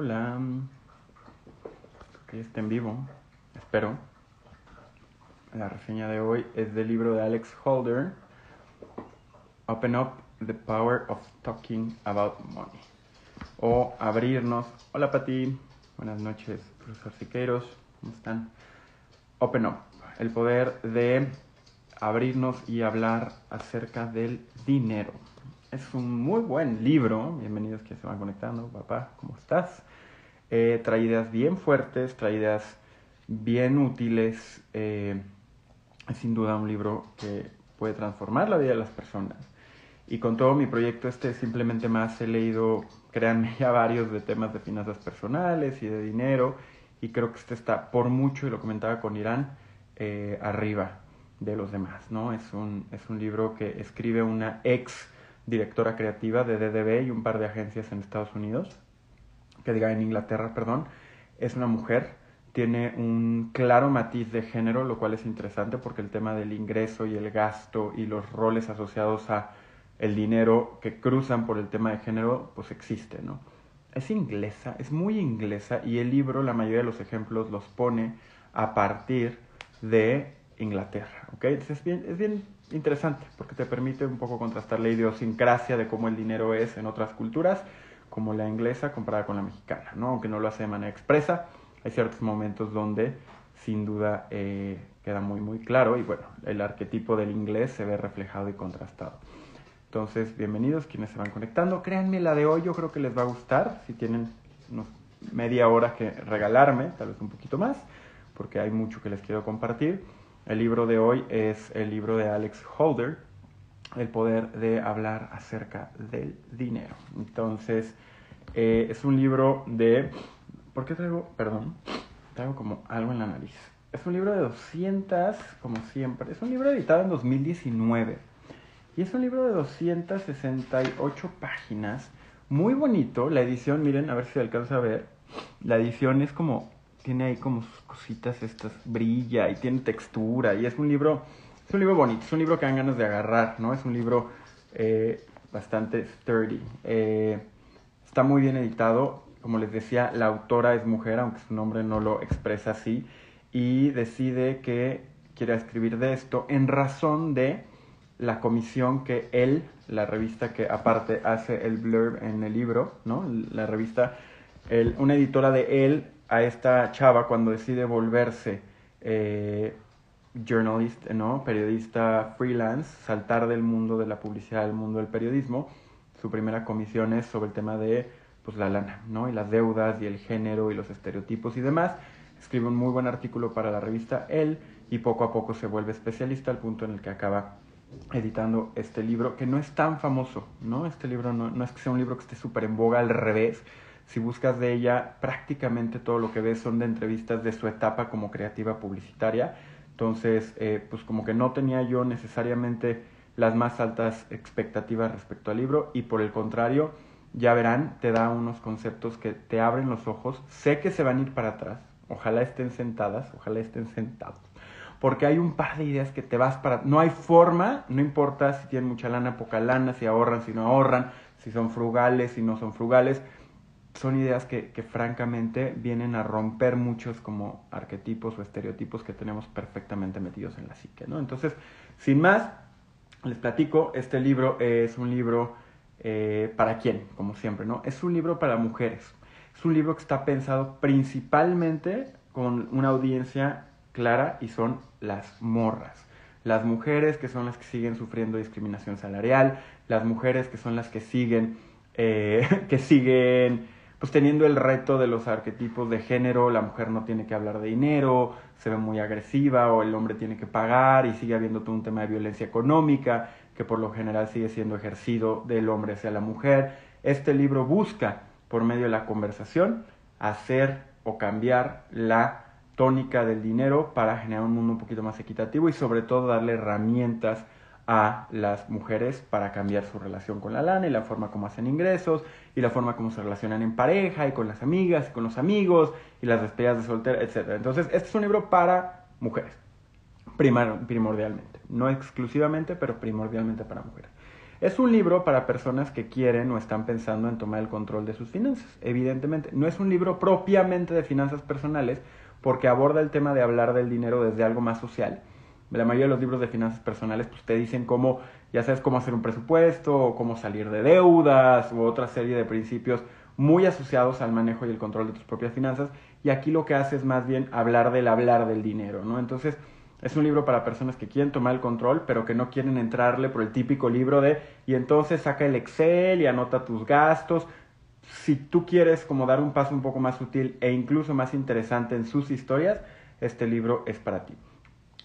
Hola. Que está en vivo. Espero. La reseña de hoy es del libro de Alex Holder. Open Up the Power of Talking About Money. O abrirnos. Hola Pati. Buenas noches, profesor Siqueiros. ¿Cómo están? Open Up. El poder de abrirnos y hablar acerca del dinero. Es un muy buen libro. Bienvenidos que se van conectando. Papá, ¿cómo estás? Eh, trae ideas bien fuertes, trae ideas bien útiles. Eh, es sin duda un libro que puede transformar la vida de las personas. Y con todo mi proyecto este simplemente más he leído, créanme, ya varios de temas de finanzas personales y de dinero. Y creo que este está por mucho, y lo comentaba con Irán, eh, arriba de los demás, ¿no? Es un, es un libro que escribe una ex directora creativa de DDB y un par de agencias en Estados Unidos, que diga en Inglaterra, perdón, es una mujer, tiene un claro matiz de género, lo cual es interesante porque el tema del ingreso y el gasto y los roles asociados a el dinero que cruzan por el tema de género, pues existe, ¿no? Es inglesa, es muy inglesa y el libro, la mayoría de los ejemplos los pone a partir de Inglaterra, ¿ok? Entonces es bien, es bien interesante porque te permite un poco contrastar la idiosincrasia de cómo el dinero es en otras culturas, como la inglesa comparada con la mexicana, ¿no? Aunque no lo hace de manera expresa, hay ciertos momentos donde sin duda eh, queda muy muy claro y bueno, el arquetipo del inglés se ve reflejado y contrastado. Entonces, bienvenidos quienes se van conectando. Créanme, la de hoy yo creo que les va a gustar, si tienen unos media hora que regalarme, tal vez un poquito más, porque hay mucho que les quiero compartir. El libro de hoy es el libro de Alex Holder, El poder de hablar acerca del dinero. Entonces, eh, es un libro de... ¿Por qué traigo? Perdón, traigo como algo en la nariz. Es un libro de 200, como siempre. Es un libro editado en 2019. Y es un libro de 268 páginas. Muy bonito. La edición, miren, a ver si alcanza a ver. La edición es como tiene ahí como sus cositas estas, brilla y tiene textura y es un libro, es un libro bonito, es un libro que dan ganas de agarrar, ¿no? Es un libro eh, bastante sturdy. Eh, está muy bien editado, como les decía, la autora es mujer, aunque su nombre no lo expresa así, y decide que quiere escribir de esto en razón de la comisión que él, la revista que aparte hace el blurb en el libro, ¿no? La revista, el, una editora de él a esta chava cuando decide volverse eh, journalist, ¿no? periodista freelance, saltar del mundo de la publicidad al mundo del periodismo. Su primera comisión es sobre el tema de pues, la lana, ¿no? y las deudas y el género y los estereotipos y demás. Escribe un muy buen artículo para la revista Él y poco a poco se vuelve especialista al punto en el que acaba editando este libro, que no es tan famoso, ¿no? Este libro no, no es que sea un libro que esté súper en boga, al revés, si buscas de ella, prácticamente todo lo que ves son de entrevistas de su etapa como creativa publicitaria. Entonces, eh, pues como que no tenía yo necesariamente las más altas expectativas respecto al libro y por el contrario, ya verán, te da unos conceptos que te abren los ojos. Sé que se van a ir para atrás, ojalá estén sentadas, ojalá estén sentados, porque hay un par de ideas que te vas para... No hay forma, no importa si tienen mucha lana, poca lana, si ahorran, si no ahorran, si son frugales, si no son frugales son ideas que, francamente vienen a romper muchos como arquetipos o estereotipos que tenemos perfectamente metidos en la psique, ¿no? Entonces, sin más, les platico, este libro es un libro eh, para quién, como siempre, ¿no? Es un libro para mujeres. Es un libro que está pensado principalmente con una audiencia clara y son las morras. Las mujeres que son las que siguen sufriendo discriminación salarial, las mujeres que son las que siguen, eh, que siguen pues teniendo el reto de los arquetipos de género, la mujer no tiene que hablar de dinero, se ve muy agresiva o el hombre tiene que pagar y sigue habiendo todo un tema de violencia económica que por lo general sigue siendo ejercido del hombre hacia la mujer. Este libro busca, por medio de la conversación, hacer o cambiar la tónica del dinero para generar un mundo un poquito más equitativo y sobre todo darle herramientas a las mujeres para cambiar su relación con la lana y la forma como hacen ingresos y la forma como se relacionan en pareja y con las amigas y con los amigos y las despedidas de soltera, etc. Entonces, este es un libro para mujeres, primordialmente, no exclusivamente, pero primordialmente para mujeres. Es un libro para personas que quieren o están pensando en tomar el control de sus finanzas, evidentemente. No es un libro propiamente de finanzas personales porque aborda el tema de hablar del dinero desde algo más social. La mayoría de los libros de finanzas personales pues te dicen cómo, ya sabes, cómo hacer un presupuesto, o cómo salir de deudas, u otra serie de principios muy asociados al manejo y el control de tus propias finanzas. Y aquí lo que hace es más bien hablar del hablar del dinero, ¿no? Entonces, es un libro para personas que quieren tomar el control, pero que no quieren entrarle por el típico libro de y entonces saca el Excel y anota tus gastos. Si tú quieres como dar un paso un poco más sutil e incluso más interesante en sus historias, este libro es para ti.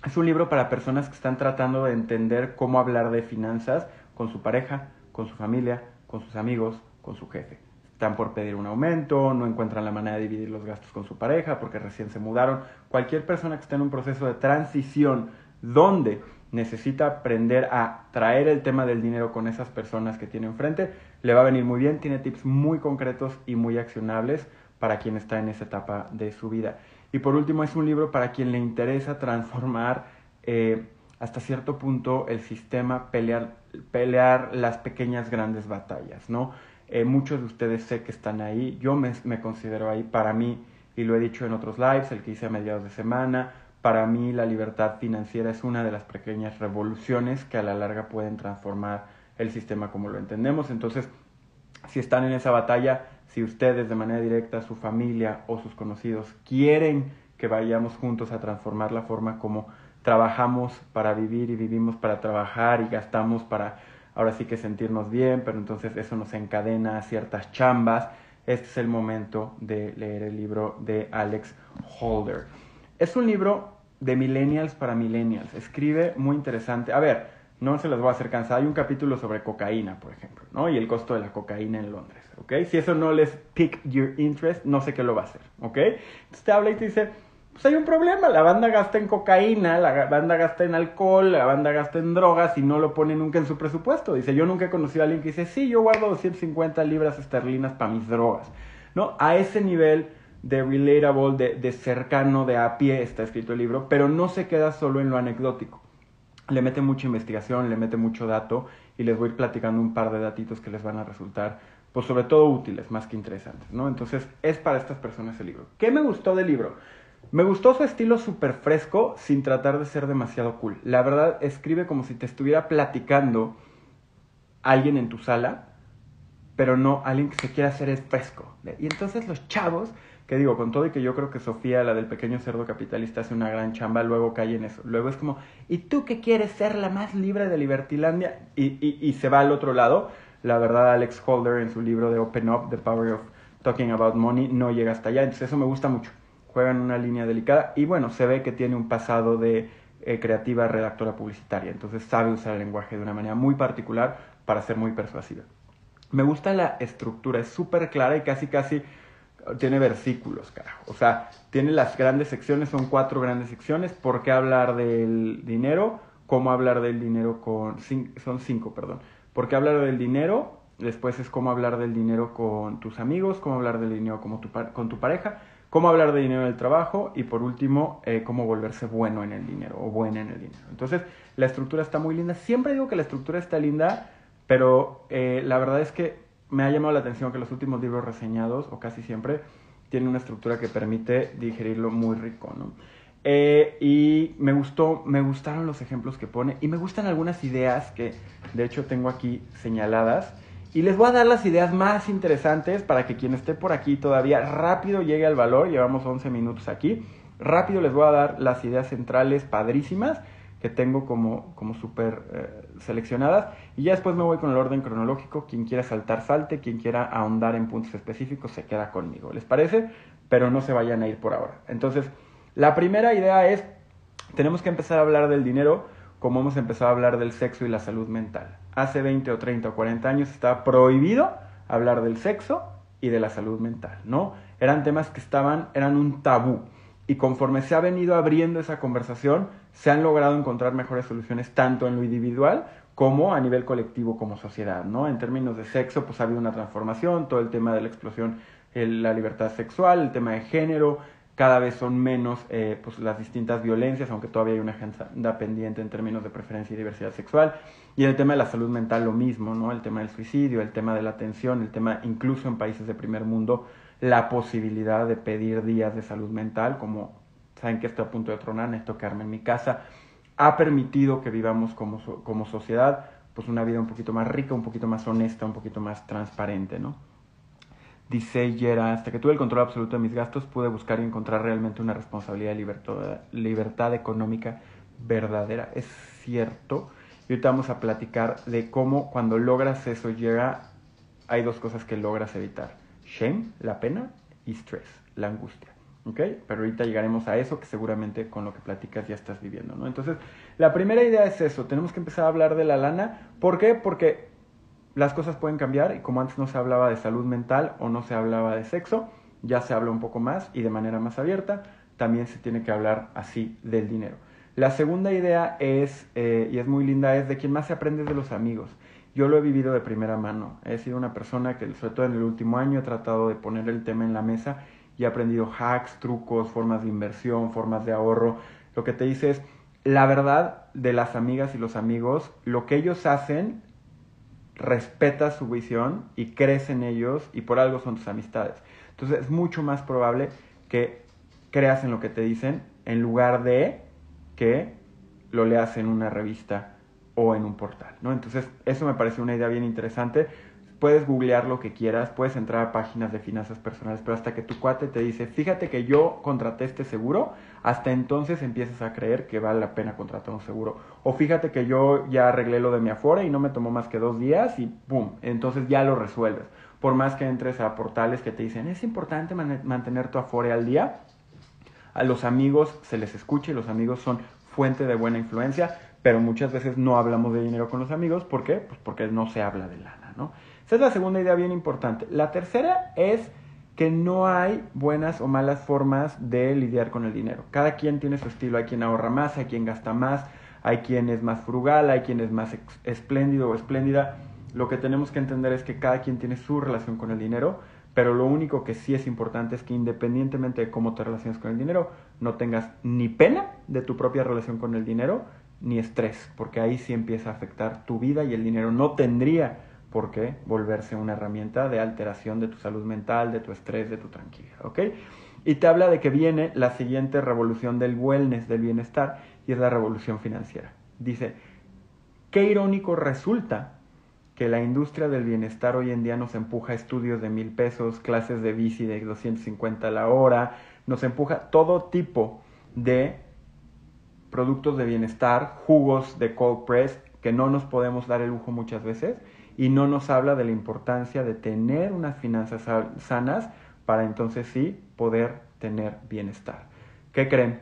Es un libro para personas que están tratando de entender cómo hablar de finanzas con su pareja, con su familia, con sus amigos, con su jefe están por pedir un aumento, no encuentran la manera de dividir los gastos con su pareja porque recién se mudaron. Cualquier persona que esté en un proceso de transición donde necesita aprender a traer el tema del dinero con esas personas que tiene enfrente, le va a venir muy bien, tiene tips muy concretos y muy accionables para quien está en esa etapa de su vida. Y por último, es un libro para quien le interesa transformar eh, hasta cierto punto el sistema, pelear, pelear las pequeñas grandes batallas, ¿no? Eh, muchos de ustedes sé que están ahí, yo me, me, considero ahí, para mí, y lo he dicho en otros lives, el que hice a mediados de semana, para mí la libertad financiera es una de las pequeñas revoluciones que a la larga pueden transformar el sistema como lo entendemos. Entonces, si están en esa batalla, si ustedes de manera directa, su familia o sus conocidos quieren que vayamos juntos a transformar la forma como trabajamos para vivir y vivimos para trabajar y gastamos para ahora sí que sentirnos bien, pero entonces eso nos encadena a ciertas chambas. Este es el momento de leer el libro de Alex Holder. Es un libro de millennials para millennials. Escribe muy interesante. A ver, no se los voy a hacer cansada. Hay un capítulo sobre cocaína, por ejemplo, ¿no? Y el costo de la cocaína en Londres, ¿ok? Si eso no les pique your interest, no sé qué lo va a hacer, ¿ok? Entonces te habla y te dice, pues hay un problema. La banda gasta en cocaína, la banda gasta en alcohol, la banda gasta en drogas y no lo pone nunca en su presupuesto. Dice, yo nunca he conocido a alguien que dice, sí, yo guardo 250 libras esterlinas para mis drogas. ¿No? A ese nivel de relatable, de, de cercano, de a pie está escrito el libro, pero no se queda solo en lo anecdótico. Le mete mucha investigación, le mete mucho dato y les voy a ir platicando un par de datitos que les van a resultar, pues sobre todo útiles, más que interesantes, ¿no? Entonces, es para estas personas el libro. ¿Qué me gustó del libro? Me gustó su estilo súper fresco sin tratar de ser demasiado cool. La verdad, escribe como si te estuviera platicando alguien en tu sala, pero no alguien que se quiera hacer el fresco. Y entonces los chavos, que digo, con todo y que yo creo que Sofía, la del pequeño cerdo capitalista, hace una gran chamba, luego cae en eso. Luego es como, ¿y tú que quieres ser la más libre de Libertilandia? Y, y, y se va al otro lado. La verdad, Alex Holder en su libro de Open Up, The Power of Talking About Money, no llega hasta allá. Entonces eso me gusta mucho juega en una línea delicada y bueno, se ve que tiene un pasado de eh, creativa redactora publicitaria, entonces sabe usar el lenguaje de una manera muy particular para ser muy persuasiva. Me gusta la estructura, es súper clara y casi casi tiene versículos, carajo. O sea, tiene las grandes secciones, son cuatro grandes secciones. ¿Por qué hablar del dinero? ¿Cómo hablar del dinero con... Son cinco, perdón. ¿Por qué hablar del dinero? Después es cómo hablar del dinero con tus amigos, cómo hablar del dinero tu, con tu pareja cómo hablar de dinero en el trabajo y por último, eh, cómo volverse bueno en el dinero o buena en el dinero. Entonces, la estructura está muy linda. Siempre digo que la estructura está linda, pero eh, la verdad es que me ha llamado la atención que los últimos libros reseñados, o casi siempre, tienen una estructura que permite digerirlo muy rico, ¿no? Eh, y me gustó, me gustaron los ejemplos que pone y me gustan algunas ideas que de hecho tengo aquí señaladas y les voy a dar las ideas más interesantes para que quien esté por aquí todavía rápido llegue al valor. Llevamos 11 minutos aquí. Rápido les voy a dar las ideas centrales padrísimas que tengo como, como súper eh, seleccionadas. Y ya después me voy con el orden cronológico. Quien quiera saltar, salte. Quien quiera ahondar en puntos específicos, se queda conmigo. ¿Les parece? Pero no se vayan a ir por ahora. Entonces, la primera idea es, tenemos que empezar a hablar del dinero como hemos empezado a hablar del sexo y la salud mental. Hace 20 o 30 o 40 años estaba prohibido hablar del sexo y de la salud mental, ¿no? Eran temas que estaban, eran un tabú. Y conforme se ha venido abriendo esa conversación, se han logrado encontrar mejores soluciones tanto en lo individual como a nivel colectivo como sociedad, ¿no? En términos de sexo, pues ha habido una transformación, todo el tema de la explosión, la libertad sexual, el tema de género, cada vez son menos eh, pues, las distintas violencias, aunque todavía hay una agenda pendiente en términos de preferencia y diversidad sexual. Y el tema de la salud mental lo mismo, ¿no? El tema del suicidio, el tema de la atención, el tema incluso en países de primer mundo, la posibilidad de pedir días de salud mental, como saben que estoy a punto de tronar, necesito quedarme en mi casa, ha permitido que vivamos como, como sociedad pues una vida un poquito más rica, un poquito más honesta, un poquito más transparente, ¿no? Dice Yera, hasta que tuve el control absoluto de mis gastos, pude buscar y encontrar realmente una responsabilidad libertad, libertad económica verdadera. Es cierto. Y ahorita vamos a platicar de cómo cuando logras eso llega, hay dos cosas que logras evitar. Shame, la pena, y stress, la angustia. ¿Ok? Pero ahorita llegaremos a eso que seguramente con lo que platicas ya estás viviendo, ¿no? Entonces, la primera idea es eso. Tenemos que empezar a hablar de la lana. ¿Por qué? Porque las cosas pueden cambiar y como antes no se hablaba de salud mental o no se hablaba de sexo, ya se habla un poco más y de manera más abierta, también se tiene que hablar así del dinero. La segunda idea es, eh, y es muy linda, es de quien más se aprende de los amigos. Yo lo he vivido de primera mano. He sido una persona que, sobre todo en el último año, he tratado de poner el tema en la mesa y he aprendido hacks, trucos, formas de inversión, formas de ahorro. Lo que te dice es, la verdad de las amigas y los amigos, lo que ellos hacen respeta su visión y crees en ellos y por algo son tus amistades. Entonces es mucho más probable que creas en lo que te dicen en lugar de que lo leas en una revista o en un portal, ¿no? Entonces eso me parece una idea bien interesante puedes googlear lo que quieras, puedes entrar a páginas de finanzas personales, pero hasta que tu cuate te dice, fíjate que yo contraté este seguro, hasta entonces empiezas a creer que vale la pena contratar un seguro. O fíjate que yo ya arreglé lo de mi Afore y no me tomó más que dos días y ¡pum! Entonces ya lo resuelves. Por más que entres a portales que te dicen, es importante mantener tu Afore al día, a los amigos se les escucha y los amigos son fuente de buena influencia, pero muchas veces no hablamos de dinero con los amigos. ¿Por qué? Pues porque no se habla de lana, ¿no? Esa es la segunda idea bien importante. La tercera es que no hay buenas o malas formas de lidiar con el dinero. Cada quien tiene su estilo. Hay quien ahorra más, hay quien gasta más, hay quien es más frugal, hay quien es más espléndido o espléndida. Lo que tenemos que entender es que cada quien tiene su relación con el dinero, pero lo único que sí es importante es que independientemente de cómo te relaciones con el dinero, no tengas ni pena de tu propia relación con el dinero, ni estrés, porque ahí sí empieza a afectar tu vida y el dinero no tendría por qué volverse una herramienta de alteración de tu salud mental, de tu estrés, de tu tranquilidad, ¿ok? Y te habla de que viene la siguiente revolución del wellness, del bienestar, y es la revolución financiera. Dice, qué irónico resulta que la industria del bienestar hoy en día nos empuja a estudios de mil pesos, clases de bici de 250 a la hora, nos empuja todo tipo de productos de bienestar, jugos de cold press que no nos podemos dar el lujo muchas veces y no nos habla de la importancia de tener unas finanzas sanas para entonces sí poder tener bienestar. ¿Qué creen?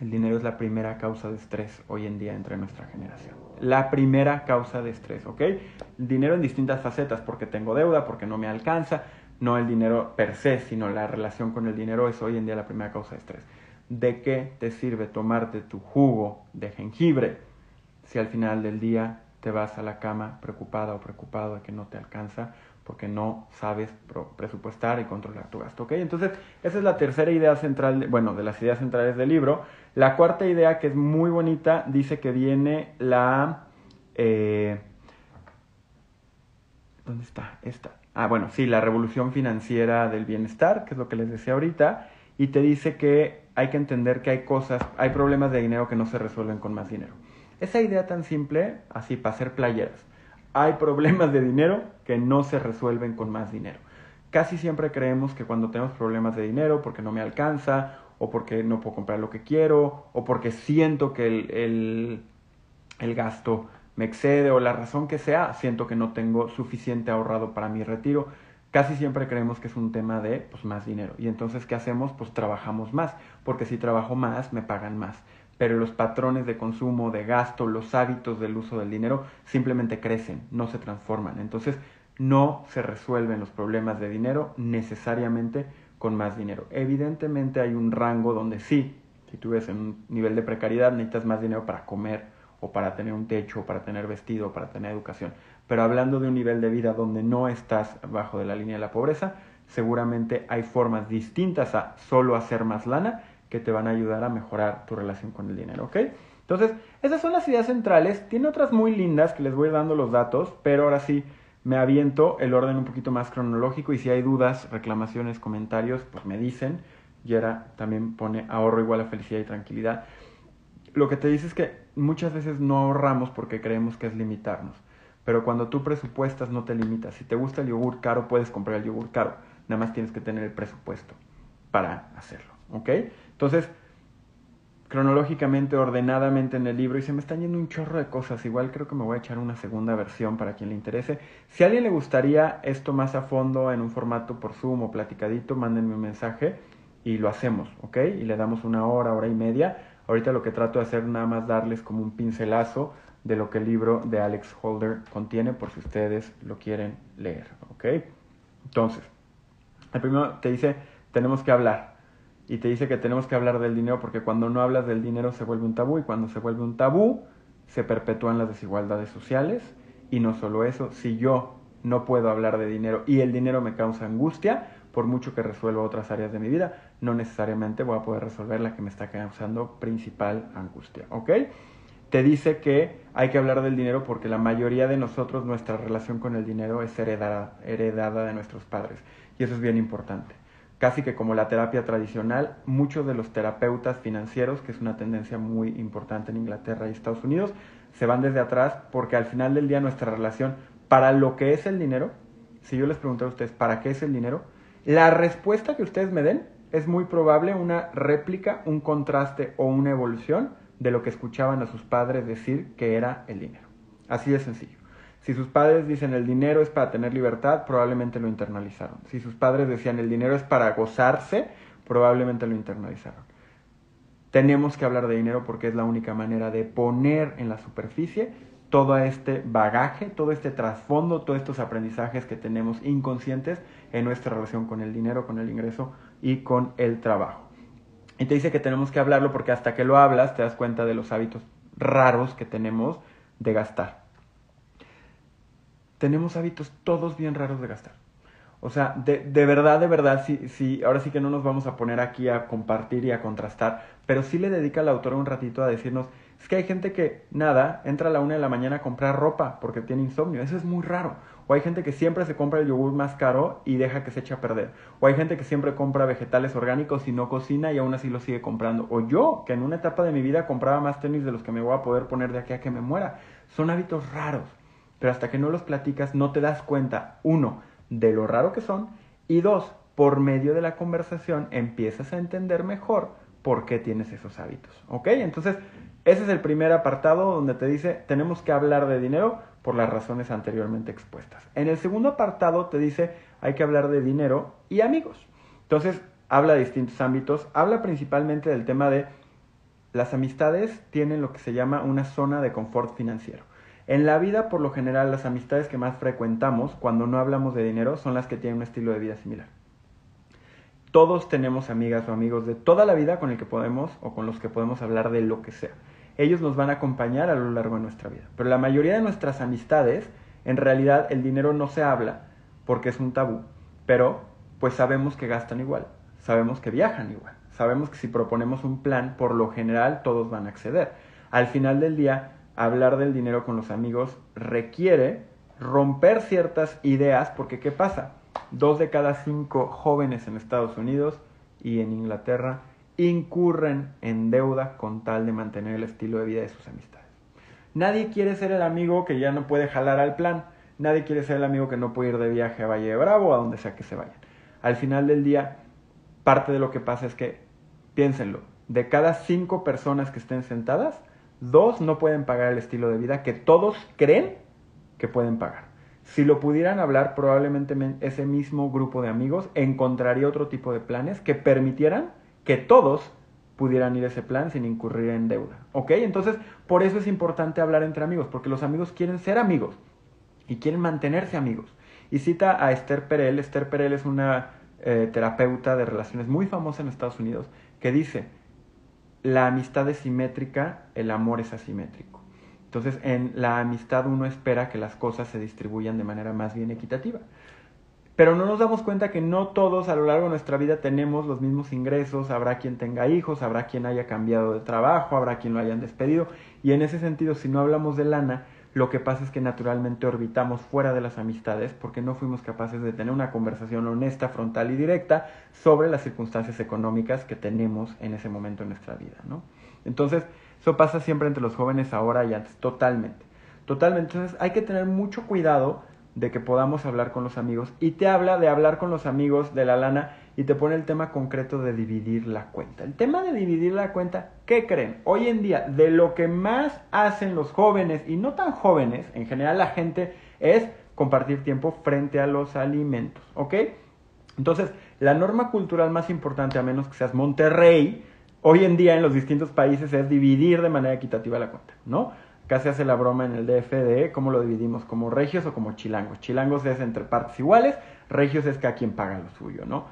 El dinero es la primera causa de estrés hoy en día entre nuestra generación. La primera causa de estrés, ¿ok? El dinero en distintas facetas, porque tengo deuda, porque no me alcanza, no el dinero per se, sino la relación con el dinero es hoy en día la primera causa de estrés. ¿De qué te sirve tomarte tu jugo de jengibre si al final del día te vas a la cama preocupada o preocupado de que no te alcanza porque no sabes presupuestar y controlar tu gasto. ¿ok? Entonces, esa es la tercera idea central, bueno, de las ideas centrales del libro. La cuarta idea, que es muy bonita, dice que viene la... Eh, ¿Dónde está? Esta. Ah, bueno, sí, la revolución financiera del bienestar, que es lo que les decía ahorita, y te dice que hay que entender que hay cosas, hay problemas de dinero que no se resuelven con más dinero. Esa idea tan simple, así para hacer playeras. Hay problemas de dinero que no se resuelven con más dinero. Casi siempre creemos que cuando tenemos problemas de dinero, porque no me alcanza, o porque no puedo comprar lo que quiero, o porque siento que el, el, gasto me excede, o la razón que sea, siento que no tengo suficiente ahorrado para mi retiro, casi siempre creemos que es un tema de pues, más dinero. Y entonces, ¿qué hacemos? Pues trabajamos más, porque si trabajo más, me pagan más pero los patrones de consumo, de gasto, los hábitos del uso del dinero simplemente crecen, no se transforman. Entonces, no se resuelven los problemas de dinero necesariamente con más dinero. Evidentemente hay un rango donde sí, si tú ves en un nivel de precariedad, necesitas más dinero para comer o para tener un techo, o para tener vestido, o para tener educación. Pero hablando de un nivel de vida donde no estás bajo de la línea de la pobreza, seguramente hay formas distintas a solo hacer más lana que te van a ayudar a mejorar tu relación con el dinero, ¿ok? Entonces, esas son las ideas centrales. Tiene otras muy lindas que les voy dando los datos, pero ahora sí me aviento el orden un poquito más cronológico y si hay dudas, reclamaciones, comentarios, pues me dicen. Yera también pone ahorro igual a felicidad y tranquilidad. Lo que te dice es que muchas veces no ahorramos porque creemos que es limitarnos. Pero cuando tú presupuestas no te limitas. Si te gusta el yogur caro, puedes comprar el yogur caro. Nada más tienes que tener el presupuesto para hacerlo. ¿Ok? Entonces, cronológicamente, ordenadamente en el libro, y se me están yendo un chorro de cosas. Igual creo que me voy a echar una segunda versión para quien le interese. Si a alguien le gustaría esto más a fondo en un formato por Zoom o platicadito, mándenme un mensaje y lo hacemos, ¿ok? Y le damos una hora, hora y media. Ahorita lo que trato de hacer nada más darles como un pincelazo de lo que el libro de Alex Holder contiene por si ustedes lo quieren leer, ¿ok? Entonces, el primero te dice, tenemos que hablar y te dice que tenemos que hablar del dinero porque cuando no hablas del dinero se vuelve un tabú y cuando se vuelve un tabú se perpetúan las desigualdades sociales y no solo eso, si yo no puedo hablar de dinero y el dinero me causa angustia, por mucho que resuelva otras áreas de mi vida, no necesariamente voy a poder resolver la que me está causando principal angustia, ¿ok? Te dice que hay que hablar del dinero porque la mayoría de nosotros, nuestra relación con el dinero es heredada, heredada de nuestros padres y eso es bien importante casi que como la terapia tradicional, muchos de los terapeutas financieros, que es una tendencia muy importante en Inglaterra y Estados Unidos, se van desde atrás porque al final del día nuestra relación para lo que es el dinero, si yo les pregunto a ustedes, ¿para qué es el dinero? La respuesta que ustedes me den es muy probable una réplica, un contraste o una evolución de lo que escuchaban a sus padres decir que era el dinero. Así de sencillo. Si sus padres dicen el dinero es para tener libertad, probablemente lo internalizaron. Si sus padres decían el dinero es para gozarse, probablemente lo internalizaron. Tenemos que hablar de dinero porque es la única manera de poner en la superficie todo este bagaje, todo este trasfondo, todos estos aprendizajes que tenemos inconscientes en nuestra relación con el dinero, con el ingreso y con el trabajo. Y te dice que tenemos que hablarlo porque hasta que lo hablas te das cuenta de los hábitos raros que tenemos de gastar tenemos hábitos todos bien raros de gastar. O sea, de, de verdad, de verdad, sí, sí, ahora sí que no nos vamos a poner aquí a compartir y a contrastar, pero sí le dedica la autora un ratito a decirnos, es que hay gente que, nada, entra a la una de la mañana a comprar ropa porque tiene insomnio, eso es muy raro. O hay gente que siempre se compra el yogur más caro y deja que se eche a perder. O hay gente que siempre compra vegetales orgánicos y no cocina y aún así lo sigue comprando. O yo, que en una etapa de mi vida compraba más tenis de los que me voy a poder poner de aquí a que me muera. Son hábitos raros pero hasta que no los platicas no te das cuenta, uno, de lo raro que son y dos, por medio de la conversación empiezas a entender mejor por qué tienes esos hábitos. ¿Ok? Entonces, ese es el primer apartado donde te dice, tenemos que hablar de dinero por las razones anteriormente expuestas. En el segundo apartado te dice, hay que hablar de dinero y amigos. Entonces, habla de distintos ámbitos, habla principalmente del tema de las amistades tienen lo que se llama una zona de confort financiero. En la vida, por lo general, las amistades que más frecuentamos cuando no hablamos de dinero son las que tienen un estilo de vida similar. Todos tenemos amigas o amigos de toda la vida con el que podemos o con los que podemos hablar de lo que sea. Ellos nos van a acompañar a lo largo de nuestra vida. Pero la mayoría de nuestras amistades, en realidad el dinero no se habla porque es un tabú, pero pues sabemos que gastan igual, sabemos que viajan igual, sabemos que si proponemos un plan, por lo general todos van a acceder. Al final del día, hablar del dinero con los amigos requiere romper ciertas ideas, porque ¿qué pasa? Dos de cada cinco jóvenes en Estados Unidos y en Inglaterra incurren en deuda con tal de mantener el estilo de vida de sus amistades. Nadie quiere ser el amigo que ya no puede jalar al plan. Nadie quiere ser el amigo que no puede ir de viaje a Valle de Bravo o a donde sea que se vayan. Al final del día, parte de lo que pasa es que, piénsenlo, de cada cinco personas que estén sentadas, Dos, no pueden pagar el estilo de vida que todos creen que pueden pagar. Si lo pudieran hablar, probablemente ese mismo grupo de amigos encontraría otro tipo de planes que permitieran que todos pudieran ir a ese plan sin incurrir en deuda. ¿Ok? Entonces, por eso es importante hablar entre amigos, porque los amigos quieren ser amigos y quieren mantenerse amigos. Y cita a Esther Perel. Esther Perel es una eh, terapeuta de relaciones muy famosa en Estados Unidos que dice, la amistad es simétrica, el amor es asimétrico. Entonces, en la amistad uno espera que las cosas se distribuyan de manera más bien equitativa. pero no nos damos cuenta que no todos a lo largo de nuestra vida tenemos los mismos ingresos, habrá quien tenga hijos, habrá quien haya cambiado de trabajo, habrá quien lo hayan despedido, y en ese sentido, si no hablamos de lana, lo que pasa es que naturalmente orbitamos fuera de las amistades porque no fuimos capaces de tener una conversación honesta, frontal y directa sobre las circunstancias económicas que tenemos en ese momento en nuestra vida, ¿no? Entonces, eso pasa siempre entre los jóvenes ahora y antes, totalmente. Totalmente. Entonces, hay que tener mucho cuidado de que podamos hablar con los amigos y te habla de hablar con los amigos de la lana y te pone el tema concreto de dividir la cuenta. El tema de dividir la cuenta, ¿qué creen? Hoy en día, de lo que más hacen los jóvenes y no tan jóvenes, en general la gente, es compartir tiempo frente a los alimentos, ¿ok? Entonces, la norma cultural más importante, a menos que seas Monterrey, hoy en día en los distintos países es dividir de manera equitativa la cuenta, ¿no? Casi hace la broma en el DFD, ¿cómo lo dividimos? ¿Como regios o como chilangos? Chilangos es entre partes iguales, regios es cada quien paga lo suyo, ¿no?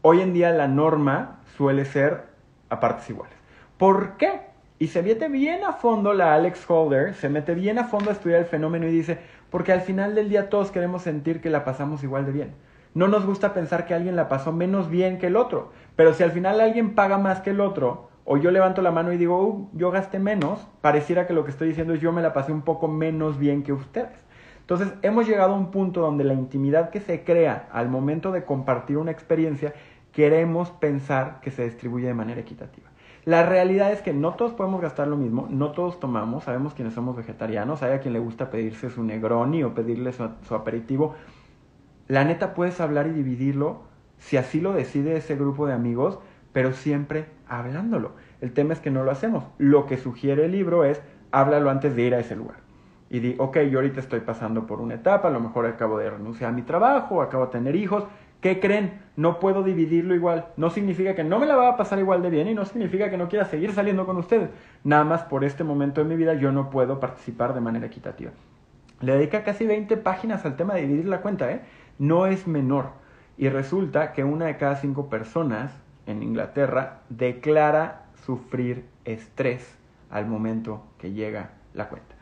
Hoy en día la norma suele ser a partes iguales. ¿Por qué? Y se mete bien a fondo la Alex Holder, se mete bien a fondo a estudiar el fenómeno y dice, porque al final del día todos queremos sentir que la pasamos igual de bien. No nos gusta pensar que alguien la pasó menos bien que el otro, pero si al final alguien paga más que el otro, o yo levanto la mano y digo, uh, yo gasté menos, pareciera que lo que estoy diciendo es yo me la pasé un poco menos bien que ustedes. Entonces, hemos llegado a un punto donde la intimidad que se crea al momento de compartir una experiencia, queremos pensar que se distribuye de manera equitativa. La realidad es que no todos podemos gastar lo mismo, no todos tomamos, sabemos quienes somos vegetarianos, hay a quien le gusta pedirse su negroni o pedirle su, su aperitivo. La neta puedes hablar y dividirlo si así lo decide ese grupo de amigos, pero siempre hablándolo. El tema es que no lo hacemos. Lo que sugiere el libro es háblalo antes de ir a ese lugar. Y di, ok, yo ahorita estoy pasando por una etapa, a lo mejor acabo de renunciar a mi trabajo, acabo de tener hijos. ¿Qué creen? No puedo dividirlo igual. No significa que no me la va a pasar igual de bien y no significa que no quiera seguir saliendo con ustedes. Nada más por este momento de mi vida yo no puedo participar de manera equitativa. Le dedica casi 20 páginas al tema de dividir la cuenta, ¿eh? No es menor. Y resulta que una de cada cinco personas en Inglaterra declara sufrir estrés al momento que llega la cuenta.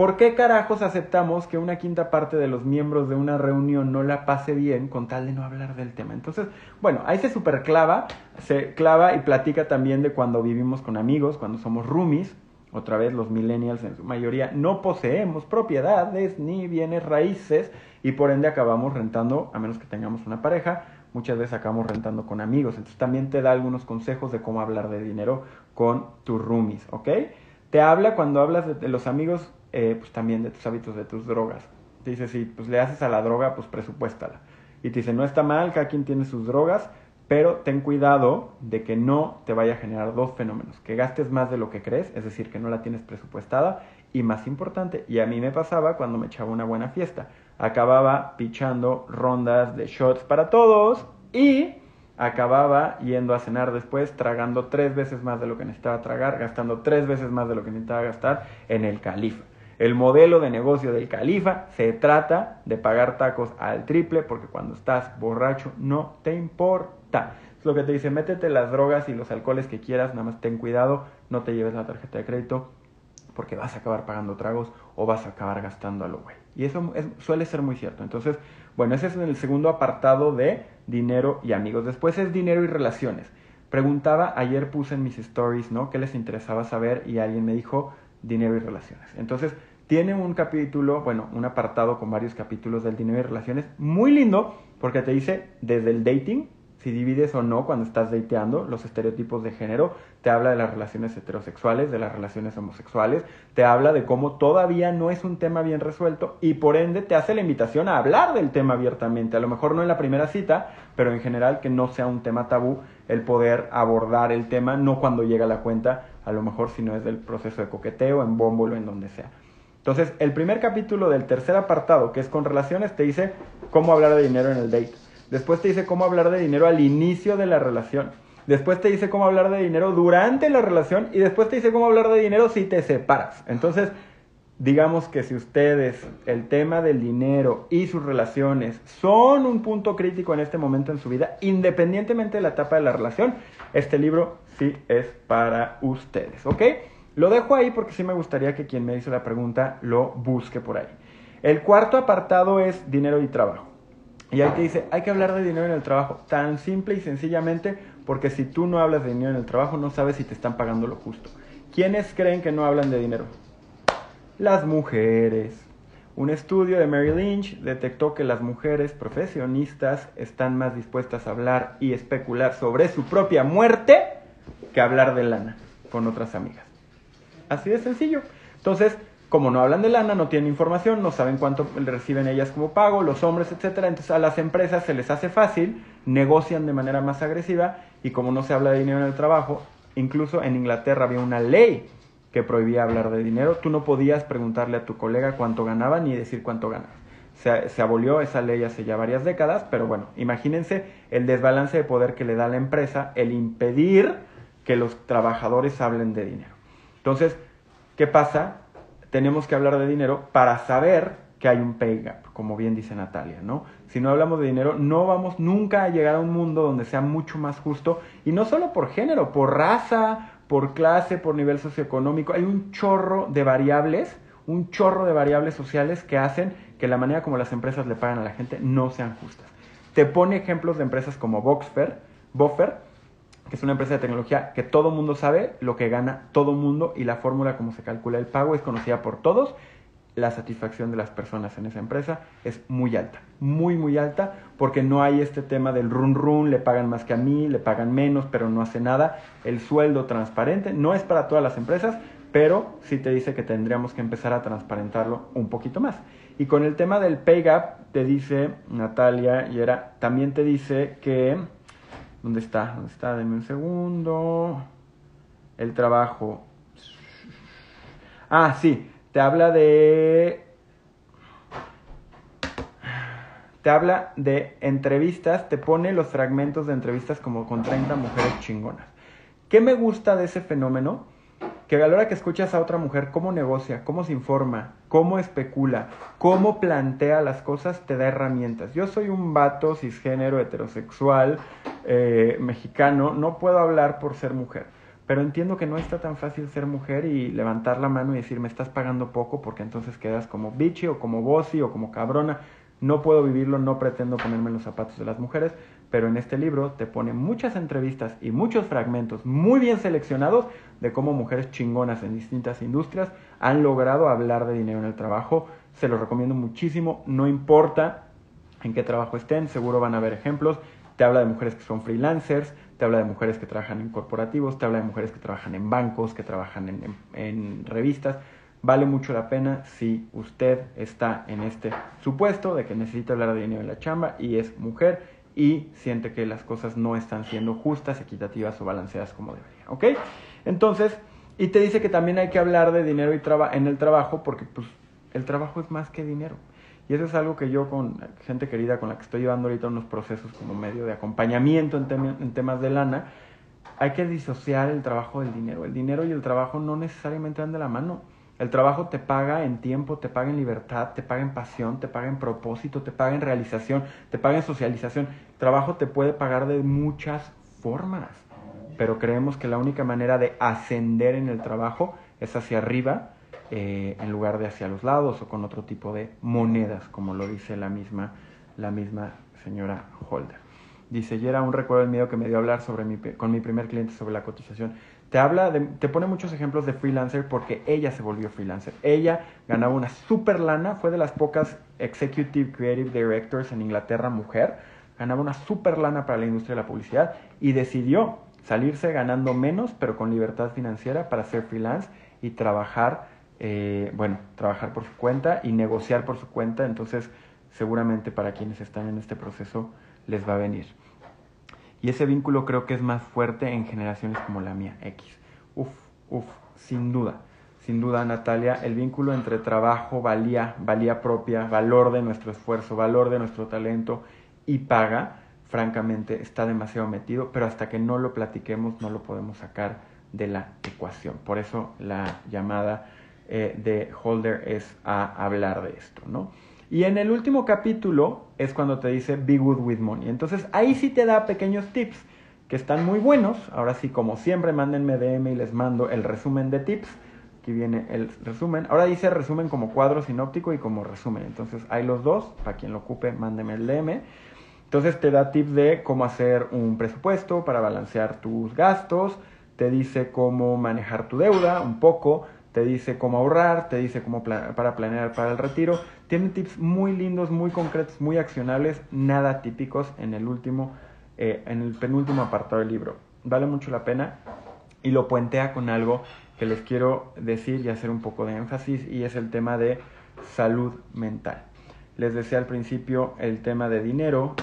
¿Por qué carajos aceptamos que una quinta parte de los miembros de una reunión no la pase bien con tal de no hablar del tema? Entonces, bueno, ahí se superclava, se clava y platica también de cuando vivimos con amigos, cuando somos roomies. Otra vez, los millennials en su mayoría no poseemos propiedades ni bienes raíces y por ende acabamos rentando, a menos que tengamos una pareja, muchas veces acabamos rentando con amigos. Entonces también te da algunos consejos de cómo hablar de dinero con tus roomies, ¿ok? Te habla cuando hablas de, los amigos, eh, pues también de tus hábitos, de tus drogas. Te dice, si pues le haces a la droga, pues presupuéstala. Y te dice, no está mal, cada quien tiene sus drogas, pero ten cuidado de que no te vaya a generar dos fenómenos, que gastes más de lo que crees, es decir, que no la tienes presupuestada, y más importante, y a mí me pasaba cuando me echaba una buena fiesta, acababa pichando rondas de shots para todos y acababa yendo a cenar después, tragando tres veces más de lo que necesitaba tragar, gastando tres veces más de lo que necesitaba gastar en el califa. El modelo de negocio del califa se trata de pagar tacos al triple porque cuando estás borracho no te importa. Es lo que te dice, métete las drogas y los alcoholes que quieras, nada más ten cuidado, no te lleves la tarjeta de crédito porque vas a acabar pagando tragos o vas a acabar gastando a lo güey. Y eso suele ser muy cierto. Entonces, bueno, ese es el segundo apartado de dinero y amigos. Después es dinero y relaciones. Preguntaba, ayer puse en mis stories, ¿no? ¿Qué les interesaba saber? Y alguien me dijo dinero y relaciones. Entonces, tiene un capítulo, bueno, un apartado con varios capítulos del dinero y relaciones, muy lindo, porque te dice desde el dating, si divides o no cuando estás dateando, los estereotipos de género, te habla de las relaciones heterosexuales, de las relaciones homosexuales, te habla de cómo todavía no es un tema bien resuelto y por ende te hace la invitación a hablar del tema abiertamente, a lo mejor no en la primera cita, pero en general que no sea un tema tabú el poder abordar el tema, no cuando llega la cuenta, a lo mejor si no es del proceso de coqueteo, en bómbolo, en donde sea. Entonces, el primer capítulo del tercer apartado, que es con relaciones, te dice cómo hablar de dinero en el date. Después te dice cómo hablar de dinero al inicio de la relación. Después te dice cómo hablar de dinero durante la relación. Y después te dice cómo hablar de dinero si te separas. Entonces, digamos que si ustedes el tema del dinero y sus relaciones son un punto crítico en este momento en su vida, independientemente de la etapa de la relación, este libro sí es para ustedes, ¿ok? Lo dejo ahí porque sí me gustaría que quien me hizo la pregunta lo busque por ahí. El cuarto apartado es dinero y trabajo. Y ahí te dice, hay que hablar de dinero en el trabajo, tan simple y sencillamente, porque si tú no hablas de dinero en el trabajo, no sabes si te están pagando lo justo. ¿Quiénes creen que no hablan de dinero? Las mujeres. Un estudio de Mary Lynch detectó que las mujeres profesionistas están más dispuestas a hablar y especular sobre su propia muerte que hablar de lana con otras amigas. Así de sencillo. Entonces, como no hablan de lana, no tienen información, no saben cuánto reciben ellas como pago, los hombres, etcétera, entonces a las empresas se les hace fácil, negocian de manera más agresiva y como no se habla de dinero en el trabajo, incluso en Inglaterra había una ley que prohibía hablar de dinero, tú no podías preguntarle a tu colega cuánto ganaba ni decir cuánto ganaba. Se, se, abolió esa ley hace ya varias décadas, pero bueno, imagínense el desbalance de poder que le da la empresa el impedir que los trabajadores hablen de dinero. Entonces, ¿qué pasa? tenemos que hablar de dinero para saber que hay un pay gap, como bien dice Natalia, ¿no? Si no hablamos de dinero, no vamos nunca a llegar a un mundo donde sea mucho más justo, y no solo por género, por raza, por clase, por nivel socioeconómico, hay un chorro de variables, un chorro de variables sociales que hacen que la manera como las empresas le pagan a la gente no sean justas. Te pone ejemplos de empresas como Boxfer, Buffer, que es una empresa de tecnología que todo mundo sabe lo que gana todo mundo y la fórmula como se calcula el pago es conocida por todos. La satisfacción de las personas en esa empresa es muy alta, muy, muy alta, porque no hay este tema del run run, le pagan más que a mí, le pagan menos, pero no hace nada. El sueldo transparente no es para todas las empresas, pero sí te dice que tendríamos que empezar a transparentarlo un poquito más. Y con el tema del pay gap, te dice Natalia y era, también te dice que ¿Dónde está? ¿Dónde está? Denme un segundo. El trabajo. Ah, sí. Te habla de... Te habla de entrevistas, te pone los fragmentos de entrevistas como con 30 mujeres chingonas. ¿Qué me gusta de ese fenómeno? que a la hora que escuchas a otra mujer cómo negocia, cómo se informa, cómo especula, cómo plantea las cosas, te da herramientas. Yo soy un vato cisgénero, heterosexual, eh, mexicano, no puedo hablar por ser mujer, pero entiendo que no está tan fácil ser mujer y levantar la mano y decir me estás pagando poco porque entonces quedas como bichi o como bossy o como cabrona. No puedo vivirlo, no pretendo ponerme en los zapatos de las mujeres, pero en este libro te pone muchas entrevistas y muchos fragmentos muy bien seleccionados de cómo mujeres chingonas en distintas industrias han logrado hablar de dinero en el trabajo. Se los recomiendo muchísimo, no importa en qué trabajo estén, seguro van a ver ejemplos. Te habla de mujeres que son freelancers, te habla de mujeres que trabajan en corporativos, te habla de mujeres que trabajan en bancos, que trabajan en, en revistas. Vale mucho la pena si usted está en este supuesto de que necesita hablar de dinero en la chamba y es mujer y siente que las cosas no están siendo justas, equitativas o balanceadas como deberían. ¿Ok? Entonces, y te dice que también hay que hablar de dinero y en el trabajo porque pues el trabajo es más que dinero. Y eso es algo que yo con gente querida con la que estoy llevando ahorita unos procesos como medio de acompañamiento en, en temas de lana, hay que disociar el trabajo del dinero. El dinero y el trabajo no necesariamente van de la mano. El trabajo te paga en tiempo, te paga en libertad, te paga en pasión, te paga en propósito, te paga en realización, te paga en socialización. El trabajo te puede pagar de muchas formas, pero creemos que la única manera de ascender en el trabajo es hacia arriba eh, en lugar de hacia los lados o con otro tipo de monedas, como lo dice la misma, la misma señora Holder. Dice, y era un recuerdo del miedo que me dio hablar sobre mi, con mi primer cliente sobre la cotización te habla de, te pone muchos ejemplos de freelancer porque ella se volvió freelancer. Ella ganaba una super lana, fue de las pocas executive creative directors en Inglaterra mujer, ganaba una super lana para la industria de la publicidad y decidió salirse ganando menos, pero con libertad financiera para ser freelance y trabajar, eh, bueno, trabajar por su cuenta y negociar por su cuenta. Entonces, seguramente para quienes están en este proceso les va a venir. Y ese vínculo creo que es más fuerte en generaciones como la mía, X. Uf, uf, sin duda. Sin duda, Natalia, el vínculo entre trabajo, valía, valía propia, valor de nuestro esfuerzo, valor de nuestro talento y paga, francamente, está demasiado metido, pero hasta que no lo platiquemos no lo podemos sacar de la ecuación. Por eso la llamada eh, de Holder es a hablar de esto, ¿no? Y en el último capítulo es cuando te dice Be Good with Money. Entonces ahí sí te da pequeños tips que están muy buenos. Ahora sí, como siempre, mándenme DM y les mando el resumen de tips. Aquí viene el resumen. Ahora dice resumen como cuadro sinóptico y como resumen. Entonces hay los dos. Para quien lo ocupe, mándeme el DM. Entonces te da tips de cómo hacer un presupuesto para balancear tus gastos. Te dice cómo manejar tu deuda un poco. Te dice cómo ahorrar. Te dice cómo para planear para el retiro. Tiene tips muy lindos, muy concretos, muy accionables. Nada típicos en el último, eh, en el penúltimo apartado del libro. Vale mucho la pena. Y lo puentea con algo que les quiero decir y hacer un poco de énfasis y es el tema de salud mental. Les decía al principio el tema de dinero,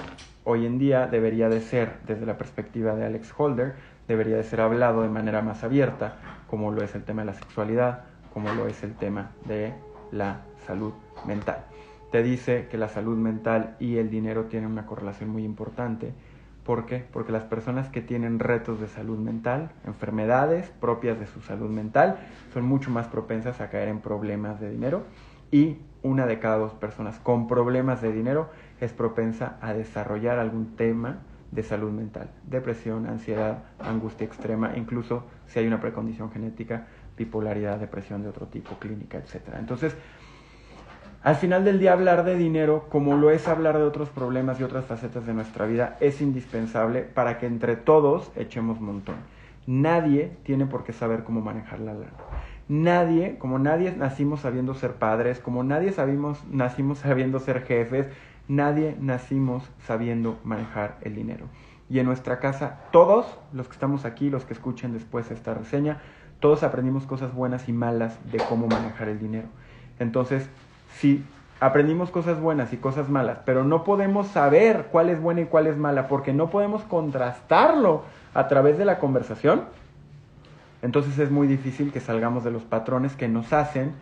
hoy en día debería de ser, desde la perspectiva de Alex Holder, debería de ser hablado de manera más abierta, como lo es el tema de la sexualidad, como lo es el tema de la salud mental. Te dice que la salud mental y el dinero tienen una correlación muy importante ¿Por qué? Porque las personas que tienen retos de salud mental, enfermedades propias de su salud mental, son mucho más propensas a caer en problemas de dinero y una de cada dos personas con problemas de dinero es propensa a desarrollar algún tema de salud mental, depresión, ansiedad, angustia extrema, incluso si hay una precondición genética, bipolaridad, depresión de otro tipo, clínica, etc. Entonces, al final del día hablar de dinero, como lo es hablar de otros problemas y otras facetas de nuestra vida, es indispensable para que entre todos echemos montón. Nadie tiene por qué saber cómo manejar la lana. Nadie, como nadie nacimos sabiendo ser padres, como nadie sabimos, nacimos sabiendo ser jefes, nadie nacimos sabiendo manejar el dinero. Y en nuestra casa, todos los que estamos aquí, los que escuchen después esta reseña, todos aprendimos cosas buenas y malas de cómo manejar el dinero. Entonces, si aprendimos cosas buenas y cosas malas, pero no podemos saber cuál es buena y cuál es mala porque no podemos contrastarlo a través de la conversación, entonces es muy difícil que salgamos de los patrones que nos hacen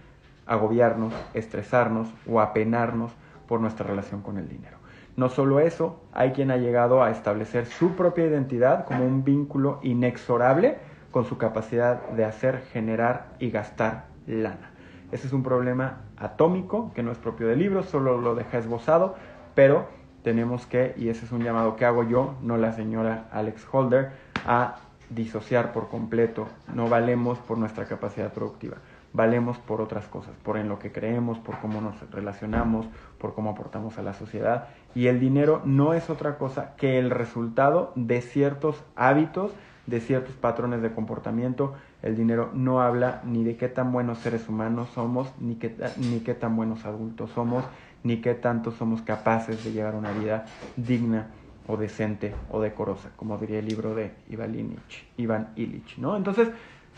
agobiarnos, estresarnos o apenarnos por nuestra relación con el dinero. No solo eso, hay quien ha llegado a establecer su propia identidad como un vínculo inexorable con su capacidad de hacer, generar y gastar lana. Ese es un problema atómico que no es propio del libro, solo lo deja esbozado, pero tenemos que, y ese es un llamado que hago yo, no la señora Alex Holder, a disociar por completo. No valemos por nuestra capacidad productiva, valemos por otras cosas, por en lo que creemos, por cómo nos relacionamos, por cómo aportamos a la sociedad. Y el dinero no es otra cosa que el resultado de ciertos hábitos, de ciertos patrones de comportamiento el dinero no habla ni de qué tan buenos seres humanos somos, ni, qué, ni qué tan buenos adultos somos, ni qué tanto somos capaces de llevar una vida digna o decente o decorosa, como diría el libro de Ivan Illich, Iván Illich, ¿no? Entonces,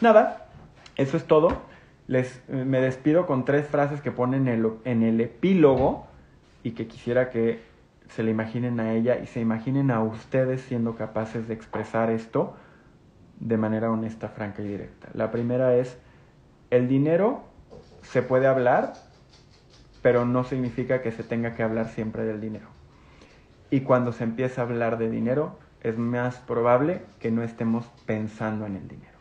nada, eso es todo. Les, eh, me despido con tres frases que ponen en el, en el epílogo y que quisiera que se le imaginen a ella y se imaginen a ustedes siendo capaces de expresar esto de manera honesta, franca y directa. La primera es, el dinero se puede hablar, pero no significa que se tenga que hablar siempre del dinero. Y cuando se empieza a hablar de dinero, es más probable que no estemos pensando en el dinero.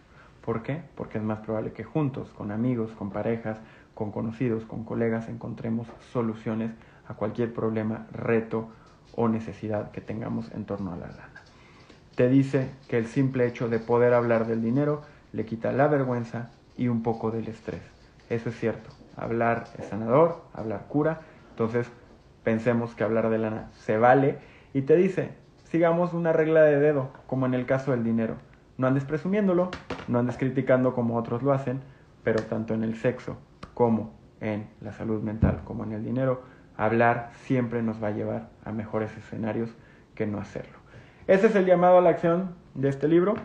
¿Por qué? Porque es más probable que juntos, con amigos, con parejas, con conocidos, con colegas, encontremos soluciones a cualquier problema, reto o necesidad que tengamos en torno a la lana te dice que el simple hecho de poder hablar del dinero le quita la vergüenza y un poco del estrés. Eso es cierto. Hablar es sanador, hablar cura. Entonces, pensemos que hablar de lana se vale. Y te dice, sigamos una regla de dedo, como en el caso del dinero. No andes presumiéndolo, no andes criticando como otros lo hacen, pero tanto en el sexo como en la salud mental, como en el dinero, hablar siempre nos va a llevar a mejores escenarios que no hacerlo. Ese es el llamado a la acción de este libro.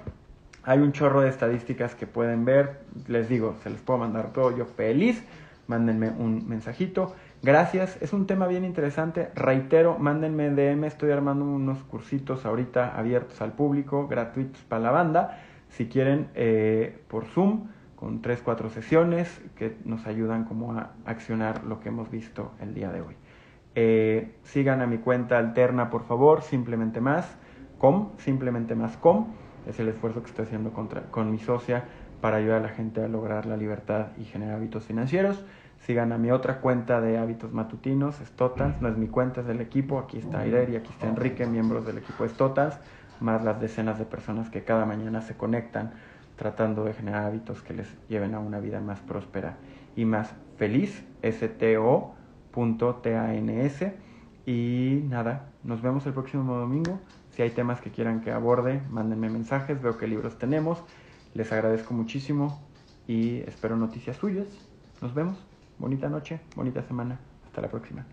Hay un chorro de estadísticas que pueden ver. Les digo, se les puedo mandar todo yo feliz. Mándenme un mensajito. Gracias. Es un tema bien interesante. Reitero, mándenme DM. Estoy armando unos cursitos ahorita abiertos al público, gratuitos para la banda. Si quieren, eh, por Zoom, con tres, cuatro sesiones que nos ayudan como a accionar lo que hemos visto el día de hoy. Eh, sigan a mi cuenta alterna, por favor, simplemente más com, simplemente más com, es el esfuerzo que estoy haciendo contra, con mi socia para ayudar a la gente a lograr la libertad y generar hábitos financieros. Sigan a mi otra cuenta de hábitos matutinos, Stotans, no es mi cuenta, es del equipo, aquí está Aider y aquí está Enrique, miembros del equipo Stotans, más las decenas de personas que cada mañana se conectan tratando de generar hábitos que les lleven a una vida más próspera y más feliz. sto.tans. Y nada, nos vemos el próximo domingo. Si hay temas que quieran que aborde, mándenme mensajes. Veo qué libros tenemos. Les agradezco muchísimo y espero noticias suyas. Nos vemos. Bonita noche, bonita semana. Hasta la próxima.